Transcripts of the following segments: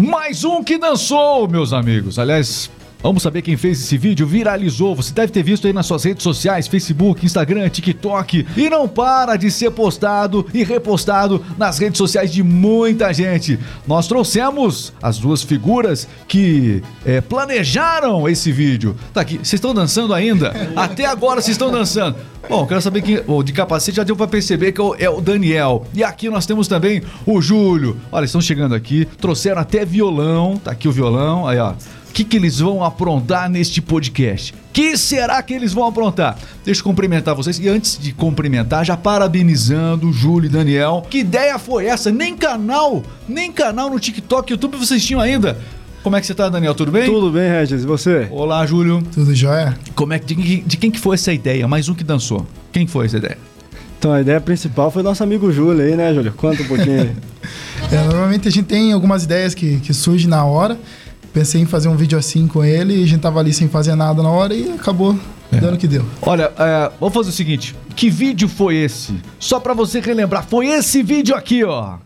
Mais um que dançou, meus amigos. Aliás, vamos saber quem fez esse vídeo. Viralizou. Você deve ter visto aí nas suas redes sociais: Facebook, Instagram, TikTok. E não para de ser postado e repostado nas redes sociais de muita gente. Nós trouxemos as duas figuras que é, planejaram esse vídeo. Tá aqui. Vocês estão dançando ainda? Até agora vocês estão dançando. Bom, quero saber quem. Oh, de capacete já deu pra perceber que é o Daniel. E aqui nós temos também o Júlio. Olha, estão chegando aqui, trouxeram até violão. Tá aqui o violão. Aí, ó. O que, que eles vão aprontar neste podcast? Que será que eles vão aprontar? Deixa eu cumprimentar vocês. E antes de cumprimentar, já parabenizando o Júlio e Daniel. Que ideia foi essa? Nem canal, nem canal no TikTok, YouTube vocês tinham ainda. Como é que você tá, Daniel? Tudo bem? Tudo bem, Regis. E você? Olá, Júlio. Tudo jóia? Como é que de, de, quem que foi essa ideia? Mais um que dançou. Quem foi essa ideia? Então, a ideia principal foi nosso amigo Júlio aí, né, Júlio? Conta um pouquinho. é, normalmente a gente tem algumas ideias que, que surgem na hora. Pensei em fazer um vídeo assim com ele e a gente tava ali sem fazer nada na hora e acabou é. dando o que deu. Olha, é, vamos fazer o seguinte: que vídeo foi esse? Só para você relembrar, foi esse vídeo aqui, ó.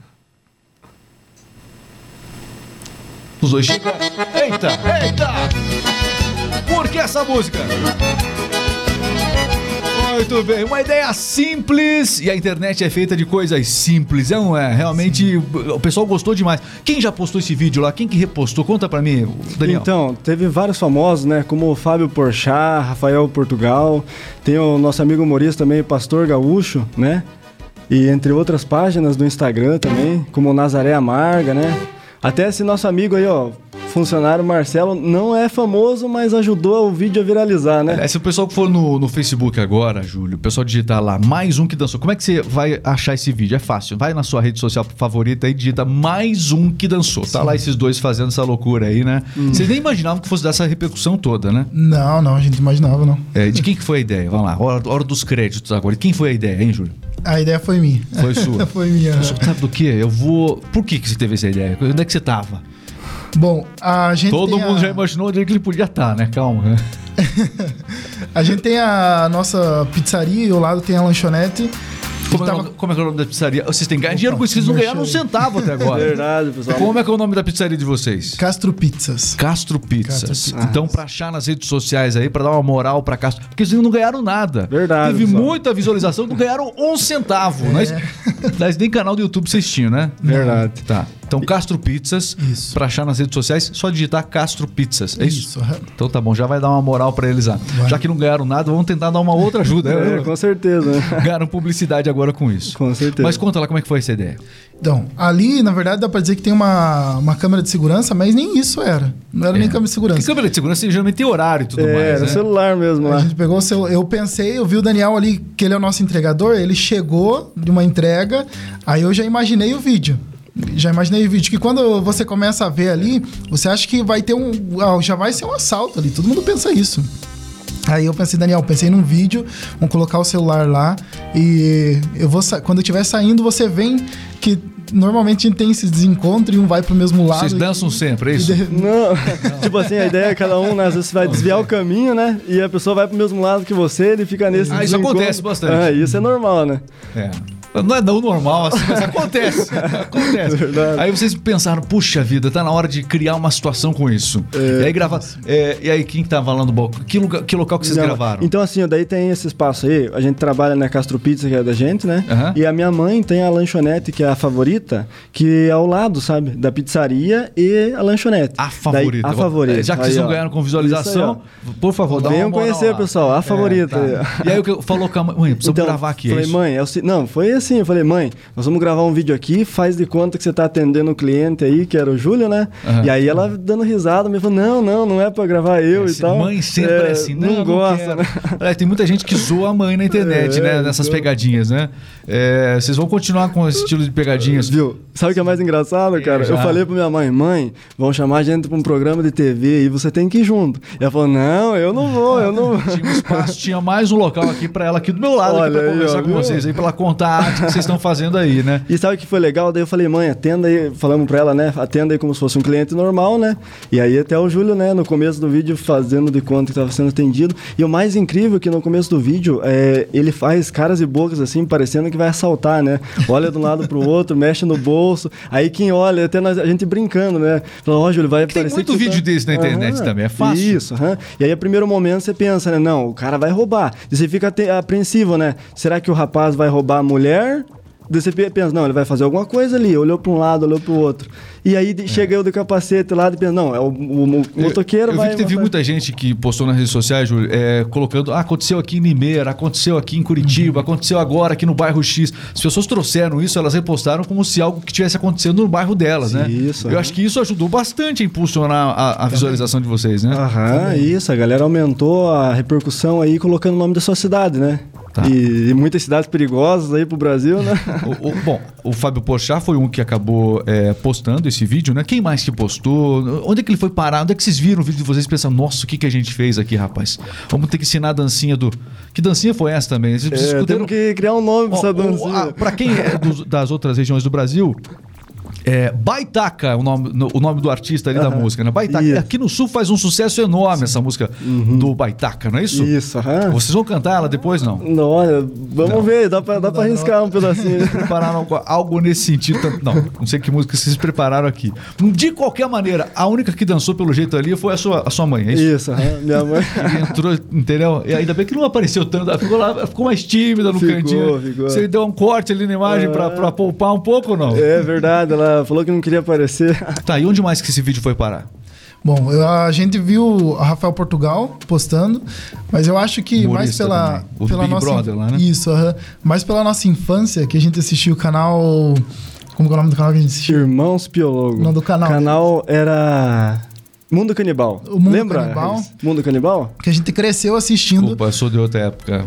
Os dois. Eita, eita! Por que essa música? Muito bem, uma ideia simples e a internet é feita de coisas simples, não é? Realmente o pessoal gostou demais. Quem já postou esse vídeo lá? Quem que repostou? Conta pra mim, Daniel. Então, teve vários famosos, né? Como o Fábio Porchat, Rafael Portugal, tem o nosso amigo humorista também, Pastor Gaúcho, né? E entre outras páginas do Instagram também, como Nazaré Amarga, né? Até esse nosso amigo aí, ó, funcionário Marcelo, não é famoso, mas ajudou o vídeo a viralizar, né? É, se o pessoal que for no, no Facebook agora, Júlio, o pessoal digitar lá, mais um que dançou, como é que você vai achar esse vídeo? É fácil, vai na sua rede social favorita e digita mais um que dançou. Sim. Tá lá esses dois fazendo essa loucura aí, né? Hum. Vocês nem imaginavam que fosse dessa repercussão toda, né? Não, não, a gente imaginava, não. É, de quem que foi a ideia? Vamos lá, hora, hora dos créditos agora. Quem foi a ideia, hein, Júlio? A ideia foi minha. Foi sua? foi minha. Sabe do que? Eu vou. Por que, que você teve essa ideia? Onde é que você tava? Bom, a gente. Todo mundo a... já imaginou onde é que ele podia estar, né? Calma. Né? a gente tem a nossa pizzaria e ao lado tem a lanchonete. Como, tava... é, como é, que é o nome da pizzaria? Vocês têm ganho dinheiro com isso, vocês não ganharam um centavo até agora. Verdade, pessoal. Como é que é o nome da pizzaria de vocês? Castro Pizzas. Castro Pizzas. Castro Pizzas. Então, pra achar nas redes sociais aí, pra dar uma moral pra Castro. Porque vocês não ganharam nada. Verdade. Teve pessoal. muita visualização, não ganharam um centavo. É. Mas, mas nem canal do YouTube vocês tinham, né? Verdade. Tá. Então, Castro Pizzas, pra achar nas redes sociais, só digitar Castro Pizzas. É isso? isso. Então tá bom, já vai dar uma moral pra eles lá. Vai. Já que não ganharam nada, vamos tentar dar uma outra ajuda. é, com certeza. Ganharam publicidade agora com isso. Com certeza. Mas conta lá como é que foi essa ideia. Então, ali, na verdade, dá pra dizer que tem uma, uma câmera de segurança, mas nem isso era. Não era é. nem câmera de segurança. Porque câmera de segurança geralmente tem horário e tudo é, mais. Era né? celular mesmo lá. A gente pegou o seu. Eu pensei, eu vi o Daniel ali, que ele é o nosso entregador, ele chegou de uma entrega, aí eu já imaginei o vídeo. Já imaginei o vídeo que quando você começa a ver ali, você acha que vai ter um. Já vai ser um assalto ali. Todo mundo pensa isso. Aí eu pensei, Daniel, pensei num vídeo, vamos colocar o celular lá e eu vou quando eu estiver saindo, você vem que normalmente a gente tem esses desencontros e um vai pro mesmo lado. Vocês dançam e, sempre, é isso? De... Não. Não. tipo assim, a ideia é cada um, né, às vezes, vai desviar o caminho, né? E a pessoa vai pro mesmo lado que você, ele fica nesse Ah, isso acontece bastante. Ah, isso é normal, né? É. Não é não normal assim, mas acontece. acontece. Verdade. Aí vocês pensaram, puxa vida, tá na hora de criar uma situação com isso. É, e aí gravar. É, e aí, quem tá falando bom? Que, lugar, que local que vocês Não, gravaram? Então, assim, daí tem esse espaço aí. A gente trabalha na Castro Pizza, que é da gente, né? Uhum. E a minha mãe tem a lanchonete, que é a favorita, que é ao lado, sabe? Da pizzaria e a lanchonete. A favorita. Daí, a favorita. Já que vocês não ganharam com visualização, aí, por favor, dá Venham conhecer, pessoal. A favorita. É, tá. E aí, falou com a mãe, mãe, precisamos então, gravar aqui. É falei, é mãe, é o... não, foi assim. Eu falei, mãe, nós vamos gravar um vídeo aqui, faz de conta que você está atendendo o cliente aí, que era o Júlio, né? Uhum. E aí ela dando risada, me falou, não, não, não é para gravar eu é, e tal. Mãe sempre é, é assim, não, não gosta, não né? tem muita gente que zoa a mãe na internet, é, né? Nessas então... pegadinhas, né? É, vocês vão continuar com esse estilo de pegadinhas. Viu? Sabe o que é mais engraçado, cara? Eu falei pra minha mãe, mãe, vão chamar a gente pra um programa de TV e você tem que ir junto. E ela falou, não, eu não vou, eu não Tinha um espaço, tinha mais um local aqui pra ela aqui do meu lado, Olha pra conversar com viu? vocês aí, pra ela contar prática que vocês estão fazendo aí, né? E sabe o que foi legal? Daí eu falei, mãe, atenda aí, falamos pra ela, né? Atenda aí como se fosse um cliente normal, né? E aí até o Júlio, né, no começo do vídeo, fazendo de conta que estava sendo atendido. E o mais incrível é que no começo do vídeo, é, ele faz caras e bocas assim, parecendo que vai assaltar, né? Olha de um lado pro outro, mexe no bolso. Aí quem olha, até nós, a gente brincando, né? Fala, ó, Júlio, vai Tem parecer muito vídeo tá... desse na internet Aham, também, é fácil. Isso, aham. E aí, a primeiro momento, você pensa, né? Não, o cara vai roubar. E você fica apreensivo, né? Será que o rapaz vai roubar a mulher? Daí você pe- pensa, não, ele vai fazer alguma coisa ali. Olhou para um lado, olhou para o outro. E aí de- chega eu do capacete lá e pensa, não, é o, o mo- motoqueiro eu, eu vai... vi que teve vai- muita gente que postou nas redes sociais, Júlio, é, colocando, ah, aconteceu aqui em Limeira, aconteceu aqui em Uhum. Curitiba, aconteceu agora aqui no bairro X. As pessoas trouxeram isso, elas repostaram como se algo que tivesse acontecendo no bairro delas, né? Isso, Eu aham. acho que isso ajudou bastante a impulsionar a, a visualização de vocês, né? Aham, isso, a galera aumentou a repercussão aí colocando o nome da sua cidade, né? Tá. E, e muitas cidades perigosas aí pro Brasil, né? O- o- bom, o Fábio Porchat foi um que acabou é, postando esse vídeo, né? Quem mais que postou? Onde é que ele foi parar? Onde é que vocês viram o vídeo de vocês e pensaram, nossa, o que, que a gente fez aqui, rapaz? Vamos ter que ensinar a dancinha do... Que dancinha foi essa também? Vocês É, temos que criar um nome pra essa dancinha. Pra quem é dos- das outras regiões do Brasil, é Baitaca, o nome, no- o nome do artista ali da Aham. música, né? Baitaca. Isso. Aqui no sul faz um sucesso enorme essa música do Baitaca, não é isso? Isso, aham. Vocês vão cantar ela depois, não? Não, olha, vamos ver, dá pra, dá pra arriscar um pedacinho. prepararam algo, nesse sentido. Não, não sei que música vocês prepararam aqui. De qualquer maneira, a única que dançou pelo jeito ali foi a sua, a sua mãe, é isso? Isso, aham, minha mãe. Entrou, entendeu? E ainda bem que não apareceu tanto, ela ficou lá, ficou mais tímida no Ficou, cantinho. ficou. Você deu um corte ali na imagem pra, Ah. pra poupar um pouco ou não? É verdade, ela falou que não queria aparecer. Tá, e onde mais que esse vídeo foi parar? Bom, eu- a gente viu a Rafael Portugal postando, mas eu acho que mais Humorista pela. O do pela Big nossa Brother lá, né? Isso, aham. mais pela nossa infância que a gente assistiu o canal como que é o nome do canal que a gente assistiu? Irmãos Piologo. Não, do canal. O canal era Mundo Canibal. O Mundo Lembra? Canibal. Mundo Canibal? Que a gente cresceu assistindo. Eu sou de outra época.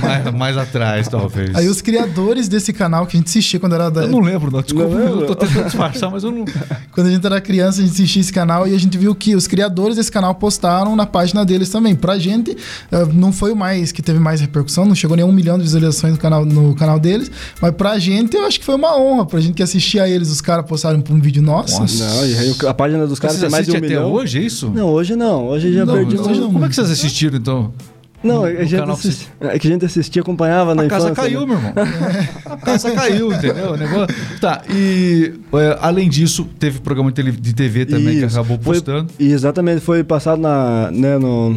mais, mais atrás, talvez. Aí os criadores desse canal que a gente assistia quando era da, Eu não lembro, não. Desculpa, Não eu tô tentando disfarçar, mas eu não. Quando a gente era criança, a gente assistia esse canal e a gente viu que os criadores desse canal postaram na página deles também. Pra gente, eh, não foi o mais que teve mais repercussão, não chegou nem a um milhão de visualizações no canal, no canal deles. Mas pra gente, eu acho que foi uma honra. Pra gente que assistia a eles, os caras postaram um vídeo nosso. Nossa. Não, e aí a página dos caras tem mais de um até milhão. hoje, é isso? Não, hoje não. Hoje já Não, perdi. mais- não. Como é que vocês assistiram, então? Não, No- a gente que é que a gente assistia, acompanhava na A casa infância. caiu, né? meu irmão. A casa caiu, entendeu? O negócio... Tá, e é, além disso, teve programa de TV também que Isso. acabou Foi- postando. e exatamente, foi passado na, né, no,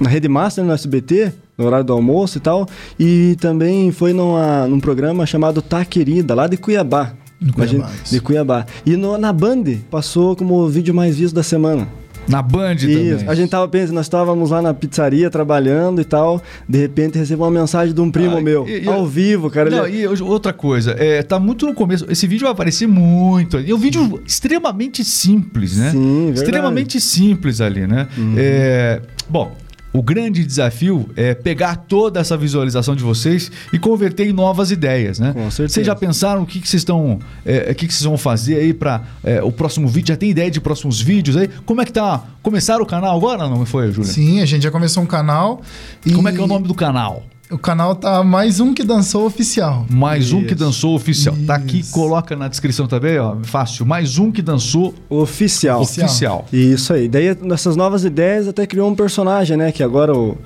na Rede Master, no SBT, no horário do almoço e tal. E também foi numa, num programa chamado Tá Querida, lá de Cuiabá. No Cuiabá, Imagina, de Cuiabá. E no- na Band passou como o vídeo mais visto da semana. Na Band Isso, também. a gente tava pensando, nós estávamos lá na pizzaria trabalhando e tal, de repente recebeu uma mensagem de um primo Ah, meu, e- e- ao vivo, cara. Não, ele- e outra coisa, é, tá muito no começo. Esse vídeo vai aparecer muito. É um vídeo extremamente simples, né? Sim, verdade. Uhum. Extremamente simples ali, né? É, bom. O grande desafio é pegar toda essa visualização de vocês e converter em novas ideias, né? Com certeza. Vocês já pensaram o que, que vocês estão, é, o que, que vocês vão fazer aí para o próximo vídeo? Já tem ideia de próximos vídeos aí? Como é que tá? Começaram o canal agora? Não foi, Júlia? Sim, a gente já começou um canal. E Como é que é o nome do canal? O canal tá mais um que dançou oficial. Mais um que Isso. dançou oficial. Tá aqui, Isso. coloca na descrição também, ó. Fácil. Mais um que dançou Oficial. Oficial. oficial. Isso aí. Daí, nessas novas ideias, até criou um personagem, né? Que agora o,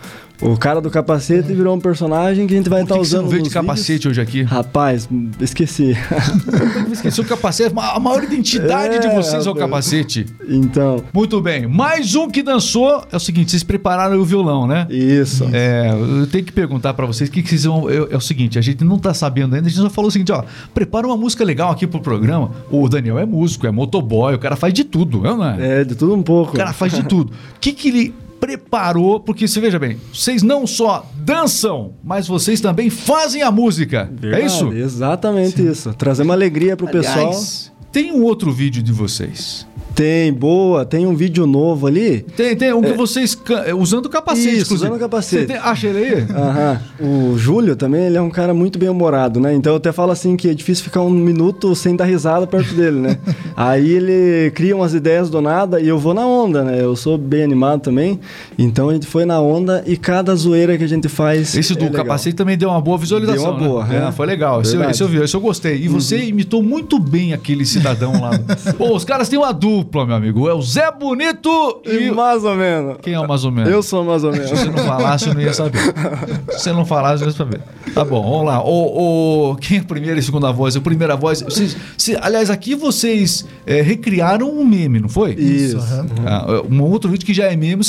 o cara do capacete virou um personagem que a gente vai estar que você usando. não veio de capacete hoje aqui? vídeos. Rapaz, esqueci. Esqueci o capacete. A maior identidade de É, vocês é o capacete. então, Muito bem. Mais um que dançou. É o seguinte, vocês prepararam o violão, né? isso. É, eu tenho que perguntar pra vocês o que, que vocês vão. É, é o seguinte, a gente não tá sabendo ainda, a gente só falou o seguinte, ó, prepara uma música legal aqui pro programa. O Daniel é músico, é motoboy, o cara faz de tudo, não é? É, de tudo um pouco. O cara faz de tudo. O que, que ele preparou? Porque você veja bem, vocês não só dançam, mas vocês também fazem a música. Verdade, É isso? Exatamente isso. Trazer uma alegria pro pessoal. Aliás, tem um outro vídeo de vocês. Tem, boa. Tem um vídeo novo ali. Tem, tem um que vocês ca- é, usando o capacete, Isso, inclusive. usando o capacete. Você tem- acha ele aí? Aham. O Júlio também, ele é um cara muito bem-humorado, né? Então eu até falo assim que é difícil ficar um minuto sem dar risada perto dele, né? Aí ele cria umas ideias do nada e eu vou na onda, né? Eu sou bem animado também. Então a gente foi na onda e cada zoeira que a gente faz. Esse do é capacete também deu uma boa visualização. Deu uma boa, né? é. É, foi legal. Esse, esse eu vi, esse eu gostei. E você imitou muito bem aquele cidadão lá. Pô, os caras têm uma dupla, meu amigo. É o Zé Bonito e. E mais ou menos. Quem é o mais ou menos? Eu sou mais ou Se menos. você não falasse, eu não ia saber. Se você não falasse, eu ia saber. Tá bom, vamos lá. O, o- quem é a primeira e segunda voz? A primeira voz. Vocês, se- aliás, aqui vocês é, recriaram um meme, não foi? Isso. aham. Ah, um outro vídeo que já é meme.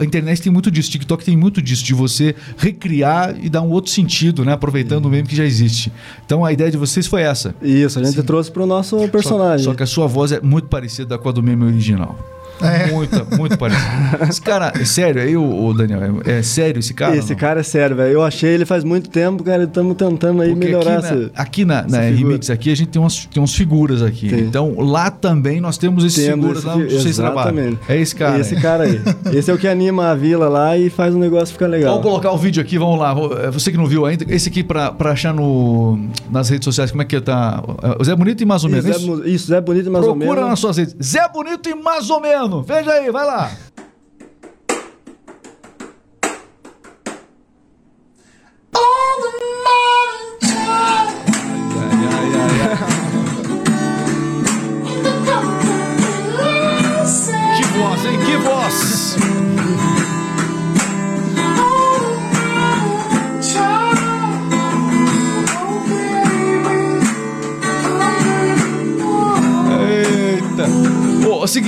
A internet tem muito disso, TikTok tem muito disso, de você recriar e dar um outro sentido, né? Aproveitando o meme que já existe. Então a ideia de vocês foi essa. Isso, a gente trouxe pro nosso personagem. Só que a sua voz é muito parecida com a do meme original. É. Muito, muito parecida. Esse cara, é sério, aí, o, Daniel, é, é sério esse cara? Esse cara é sério, velho. Eu achei ele faz muito tempo, cara. Estamos tentando aí Porque melhorar aqui, na, essa. aqui na, na essa. Remix, aqui a gente tem umas, tem umas figuras aqui. Tem. Então lá também nós temos esses Temos figuras esse lá onde vocês trabalham. É esse cara. Esse aí. cara aí. Esse é o que anima a vila lá e faz o negócio ficar legal. Vamos colocar o vídeo aqui, vamos lá. É, Você que não viu ainda, esse aqui pra, pra achar no, nas redes sociais, como é que tá? O Zé Bonito e mais ou menos. Isso? Isso, Zé Bonito mais ou Procura menos. nas suas redes. Zé Bonito e mais ou menos. Veja aí, vai lá.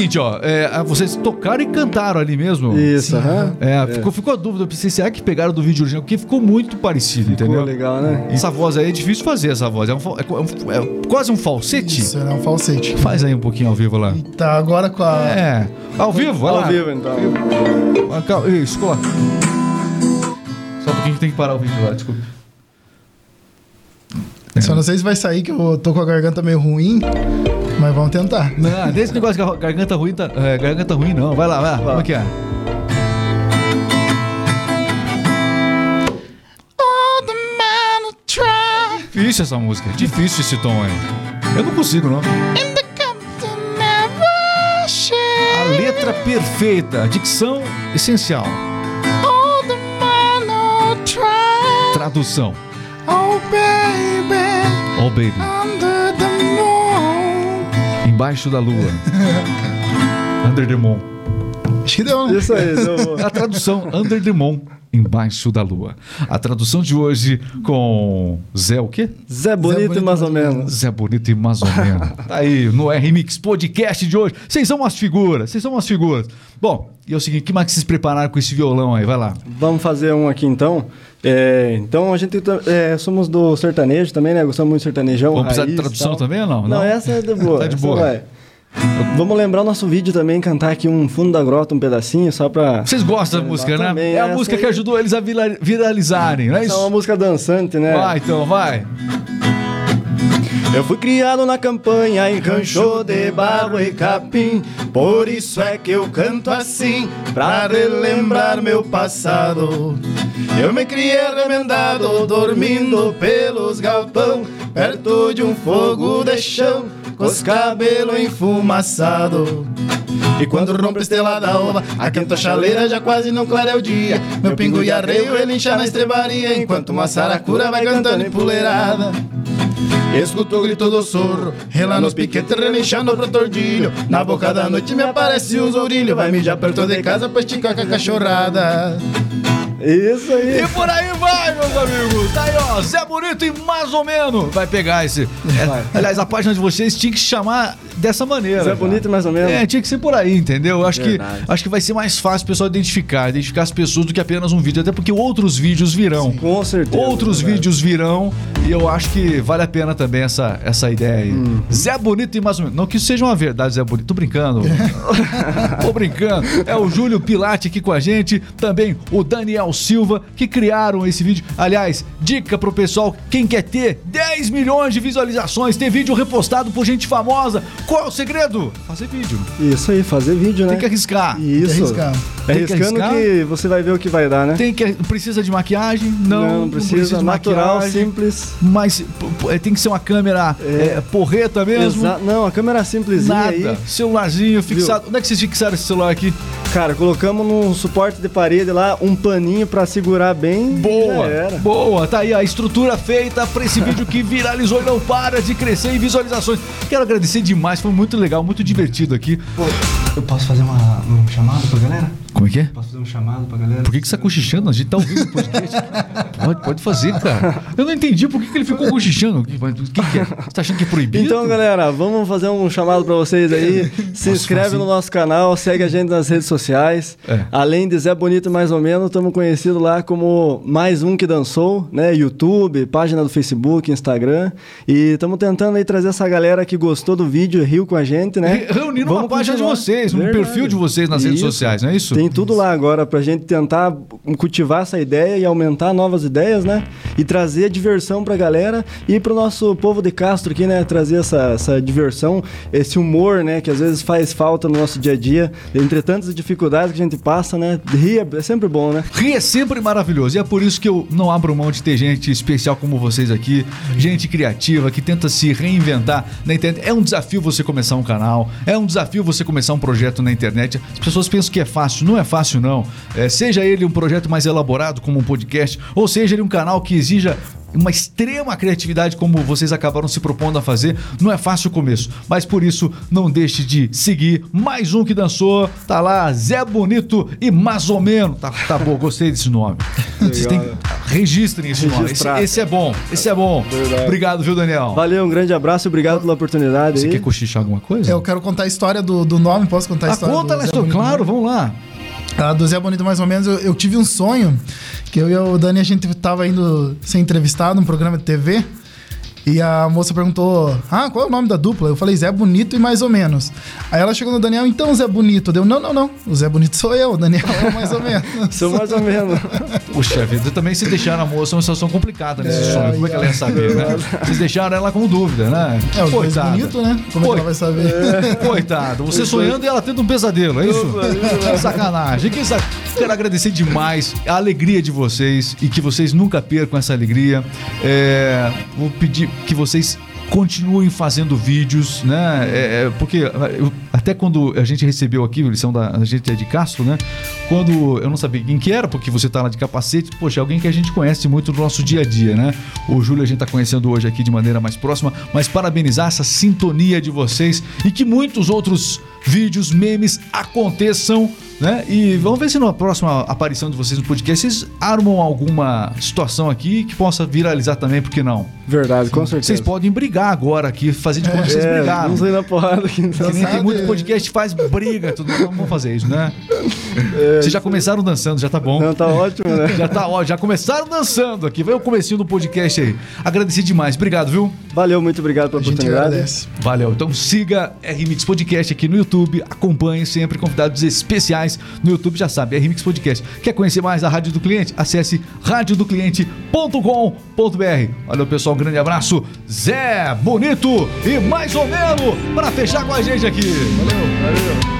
Seguinte, ó. é, vocês tocaram e cantaram ali mesmo? Isso, aham. É, Ficou, ficou a dúvida. Eu pensei, será que pegaram do vídeo original? Porque ficou muito parecido, Ficou entendeu? legal, né? Essa voz aí é difícil fazer, essa voz. É, um, é é um- é quase um falsete. Isso, é um falsete. Faz aí um pouquinho ao vivo lá. Tá, agora com a. É. Ao vivo, vai Ao lá. vivo, então. Ah, calma, Isso, coloca. Só um pouquinho que tem que parar o vídeo lá, desculpa. Só não sei se vai sair, que eu tô com a garganta meio ruim, mas vamos tentar. Não, desse negócio de gar- garganta ruim, tá, é, garganta ruim não. Vai lá, vai lá. Como é que é? Difícil essa música. Difícil esse tom aí. Eu não consigo, não. A letra perfeita. A dicção essencial. Tradução. Oh, baby, Oh, baby. Under the moon. Embaixo da lua. Under the moon. Acho que deu, né? Isso aí, então, A tradução Under the moon. Embaixo da lua. A tradução de hoje com Zé o quê? Zé Bonito, Bonito, mais ou mais ou menos. Zé Bonito e mais ou menos. Tá aí, no R-Mix Podcast de hoje. Vocês são umas figuras, vocês são umas figuras. Bom, e é o seguinte, que mais que vocês prepararam com esse violão aí? Vai lá. Vamos fazer um aqui então. É, então a gente tá- é, somos do sertanejo também, né? Gostamos muito de sertanejão. Vamos precisar de raiz e tradução tal. também ou não? Não, essa é de boa. Tá de essa boa. Vamos lembrar o nosso vídeo também, cantar aqui um fundo da grota, um pedacinho, só pra. Vocês gostam da música, né? também, É a música aí. que ajudou eles a vira- viralizarem, não é Essa é uma isso? música dançante, né? Vai, então, vai. Eu fui criado na campanha em rancho de barro e capim, por isso é que eu canto assim, pra relembrar meu passado. Eu me criei remendado, dormindo pelos galpão, perto de um fogo de chão, com os cabelos enfumaçados. E quando rompe a estrela da alva, a quenta chaleira já quase não clareia o dia. Meu pingo e arreio ele incha na estrebaria, enquanto uma saracura vai cantando empoleirada. Escuto o grito do sorro, rela nos piquetes, relinchando pro tordilho. Na boca da noite me aparece um zourilho, vai mijar perto de casa pra esticar com a cachorrada. Isso aí. E por aí vai, meus amigos. Tá aí, ó. Zé Bonito e mais ou menos. Vai pegar esse. É, aliás, a página de vocês tinha que chamar dessa maneira. Zé cara. Bonito mais ou menos. É, tinha que ser por aí, entendeu? Eu acho que, acho que vai ser mais fácil o pessoal identificar, identificar as pessoas do que apenas um vídeo. Até porque outros vídeos virão. Com certeza. Outros vídeos virão e eu acho que vale a pena também essa, essa ideia aí. Hum. Zé Bonito e mais ou menos. Não que isso seja uma verdade, Zé Bonito. Tô brincando. Tô brincando. É o Júlio Pilate aqui com a gente. Também o Daniel Daniel Silva, que criaram esse vídeo. Aliás, dica pro pessoal, quem quer ter 10 milhões de visualizações, ter vídeo repostado por gente famosa, qual é o segredo? Fazer vídeo. Isso aí, fazer vídeo, né? Tem que arriscar. Isso. Tem que arriscar. É Tem que arriscando arriscar. que você vai ver o que vai dar, né? Tem que precisa de maquiagem? Não, não precisa, de natural, maquiagem. simples. Mas p- tem que ser uma câmera é, porreta mesmo. Exa- Não, a câmera simplesinha Nada. aí. Celularzinho fixado. Onde é que vocês fixaram esse celular aqui? Cara, colocamos num suporte de parede lá um paninho pra segurar bem. Boa, boa. Tá aí a estrutura feita pra esse vídeo que viralizou e não para de crescer em visualizações. Quero agradecer demais, foi muito legal, muito divertido aqui. Eu posso fazer uma, um chamado pra galera? Como é que é? Posso fazer um chamado pra galera? Por que, que você tá cochichando? A gente tá ouvindo o podcast. Pode, pode fazer, cara. Eu não entendi por que, que ele ficou cochichando. O que, o que que é? Você tá achando que é proibido? Então, galera, vamos fazer um chamado pra vocês aí. Se inscreve fazer? no nosso canal, segue a gente nas redes sociais. É. Além de Zé Bonito mais ou menos, estamos conhecidos lá como Mais Um Que Dançou, né? YouTube, página do Facebook, Instagram. E estamos tentando aí trazer essa galera que gostou do vídeo riu com a gente, né? Re- Reunindo uma página de vocês, um Verdade. perfil de vocês nas redes Isso. sociais, não é isso? Tem tudo lá agora pra gente tentar cultivar essa ideia e aumentar novas ideias, né? E trazer diversão pra galera e pro nosso povo de Castro aqui, né? Trazer essa, essa diversão, esse humor, né? Que às vezes faz falta no nosso dia a dia. Entre tantas dificuldades que a gente passa, né? Rir é sempre bom, né? Rir é sempre maravilhoso. E é por isso que eu não abro mão de ter gente especial como vocês aqui, gente criativa, que tenta se reinventar na internet. É um desafio você começar um canal, é um desafio você começar um projeto na internet. As pessoas pensam que é fácil, não é fácil, não. É, seja ele um projeto mais elaborado, como um podcast, ou seja ele um canal que exija uma extrema criatividade como vocês acabaram se propondo a fazer. Não é fácil o começo, mas por isso não deixe de seguir mais um que dançou. Tá lá, Zé Bonito e mais ou menos. Tá, tá bom, gostei desse nome. Vocês têm que registrem esse nome. Esse, esse é bom, esse é bom. Verdade. Obrigado, viu, Daniel? Valeu, um grande abraço, obrigado pela oportunidade Você aí. quer cochichar alguma coisa? Eu quero contar a história do, do nome, posso contar a Ah, história? conta, do Bonito? claro, vamos lá. Ah, do Zé Bonito, mais ou menos, eu, eu tive um sonho que eu e o Dani, a gente tava indo ser entrevistado num programa de TV. E a moça perguntou: Ah, qual é o nome da dupla? Eu falei: Zé Bonito e mais ou menos. Aí ela chegou no Daniel: Então, Zé Bonito. Deu: Não, não, não. O Zé Bonito sou eu, o Daniel é mais ou menos. Sou mais ou menos. Puxa vida, também se deixaram a moça uma situação complicada nesse É, sonho. Como é que ela ia saber, né? Vocês deixaram ela com dúvida, né? É, o Coitada. bonito, né? Como é que ela vai saber? Coitado, você sonhando e ela tendo um pesadelo, é isso? Que sacanagem. Que sac... Quero agradecer demais a alegria de vocês e que vocês nunca percam essa alegria. É, Vou pedir que vocês continuem fazendo vídeos, né? É, é, porque até quando a gente recebeu aqui, a lição da a gente é de Castro, né? Quando eu não sabia quem que era, porque você tá lá de capacete, poxa, é alguém que a gente conhece muito do nosso dia a dia, né? O Júlio a gente tá conhecendo hoje aqui de maneira mais próxima, mas parabenizar essa sintonia de vocês e que muitos outros vídeos, memes aconteçam, né? E vamos ver se na próxima aparição de vocês no podcast vocês armam alguma situação aqui que possa viralizar também, por que não? Verdade, com certeza. Vocês podem brigar agora aqui, fazer de conta que vocês É, brigaram. vamos sair na porrada aqui. então. Que nem tem sabe? muito podcast faz briga, tudo. Não vamos fazer isso, né? Vocês já começaram dançando, já tá bom. Não, tá ótimo, né? Já tá, ó, já começaram dançando aqui. Vai o comecinho do podcast aí. Agradecer demais. Obrigado, viu? Valeu, muito obrigado pela A oportunidade. Valeu. Então siga RMix Podcast aqui no YouTube. Acompanhe sempre convidados especiais no YouTube. Já sabe, RMix Podcast. Quer conhecer mais a Rádio do Cliente? Acesse radiodocliente.com.br. Valeu, pessoal. Um grande abraço. Zé Bonito e mais ou menos para fechar com a gente aqui. Valeu. Valeu.